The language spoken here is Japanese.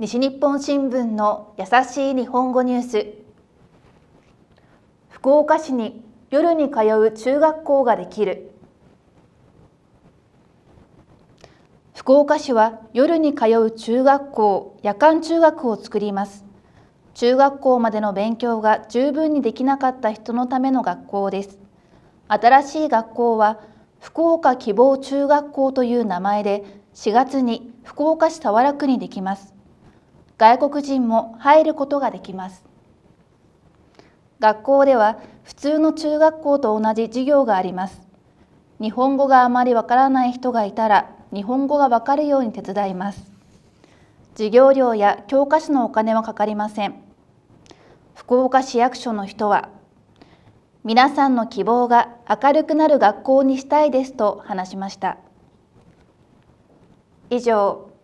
西日本新聞の優しい日本語ニュース。福岡市に夜に通う中学校ができる。福岡市は夜に通う中学校夜間中学を作ります。中学校までの勉強が十分にできなかった人のための学校です。新しい学校は福岡希望中学校という名前で4月に福岡市早良区にできます。外国人も入ることができます。学校では普通の中学校と同じ授業があります。日本語があまりわからない人がいたら日本語がわかるように手伝います。授業料や教科書のお金はかかりません。福岡市役所の人は皆さんの希望が明るくなる学校にしたいですと話しました。以上